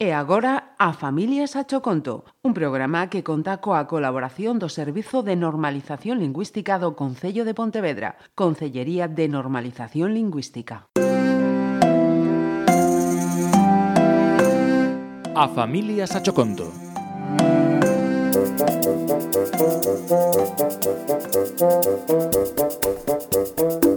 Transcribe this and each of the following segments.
E agora a Familia Sacho Conto, un programa que conta coa colaboración do Servizo de Normalización Lingüística do Concello de Pontevedra, Concellería de Normalización Lingüística. A Familia Sacho Conto.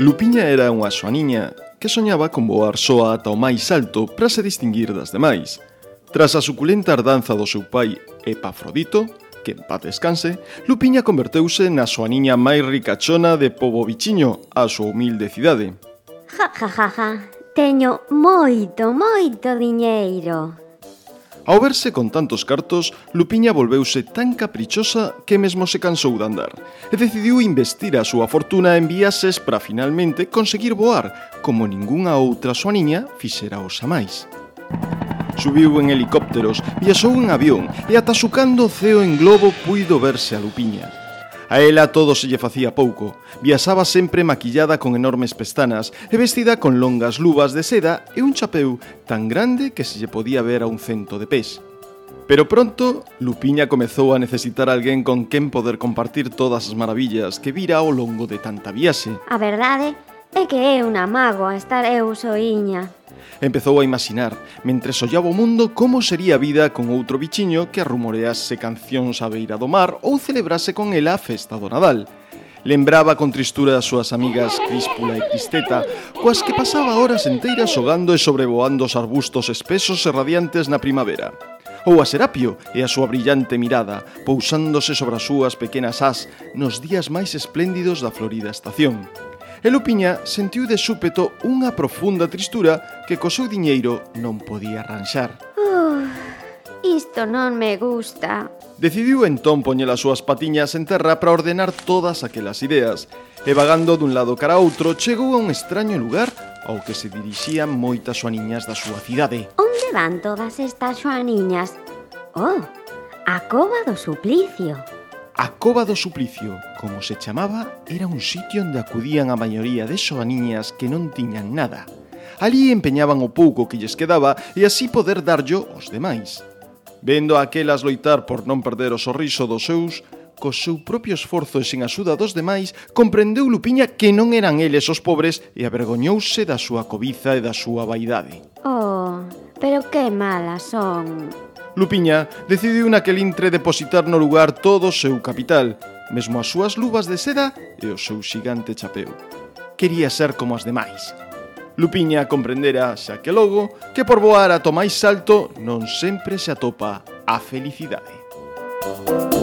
Lupiña era unha soaniña que soñaba con voar soa ata o máis alto para se distinguir das demais. Tras a suculenta ardanza do seu pai Epafrodito, que en paz descanse, Lupiña converteuse na xoaniña máis ricachona de Pobo Bichiño, a súa humilde cidade. Ja, ja, ja, ja. Teño moito, moito diñeiro. Ao verse con tantos cartos, Lupiña volveuse tan caprichosa que mesmo se cansou de andar e decidiu investir a súa fortuna en viaxes para finalmente conseguir voar, como ningunha outra súa niña fixera os máis. Subiu en helicópteros, viaxou en avión e ata sucando o ceo en globo puido verse a Lupiña. A ela todo se lle facía pouco. Viaxaba sempre maquillada con enormes pestanas e vestida con longas luvas de seda e un chapeu tan grande que se lle podía ver a un cento de pés. Pero pronto, Lupiña comezou a necesitar alguén con quen poder compartir todas as maravillas que vira ao longo de tanta viaxe. A verdade é que é unha mágoa estar eu soiña. Empezou a imaginar, mentre sollaba o mundo, como sería a vida con outro bichiño que rumorease cancións á beira do mar ou celebrase con ela a festa do Nadal. Lembraba con tristura as súas amigas Críspula e Cristeta, coas que pasaba horas enteiras xogando e sobrevoando os arbustos espesos e radiantes na primavera ou a Serapio e a súa brillante mirada, pousándose sobre as súas pequenas as nos días máis espléndidos da florida estación. E Lupiña sentiu de súpeto unha profunda tristura que co seu diñeiro non podía arranxar. Uh, isto non me gusta. Decidiu entón poñer as súas patiñas en terra para ordenar todas aquelas ideas, e vagando dun lado cara a outro chegou a un extraño lugar ao que se dirixían moitas xoaniñas da súa cidade. Onde van todas estas xoaniñas? Oh, a cova do suplicio. A Cova do Suplicio, como se chamaba, era un sitio onde acudían a maioría de soaniñas que non tiñan nada. Alí empeñaban o pouco que lles quedaba e así poder darllo aos demais. Vendo a aquelas loitar por non perder o sorriso dos seus, co seu propio esforzo e sen axuda dos demais, comprendeu Lupiña que non eran eles os pobres e avergoñouse da súa cobiza e da súa vaidade. Oh, pero que malas son. Lupiña decidiu naquel intre depositar no lugar todo o seu capital, mesmo as súas luvas de seda e o seu xigante chapeu. Quería ser como as demais. Lupiña comprendera, xa que logo, que por voar a tomáis salto non sempre se atopa a felicidade. Música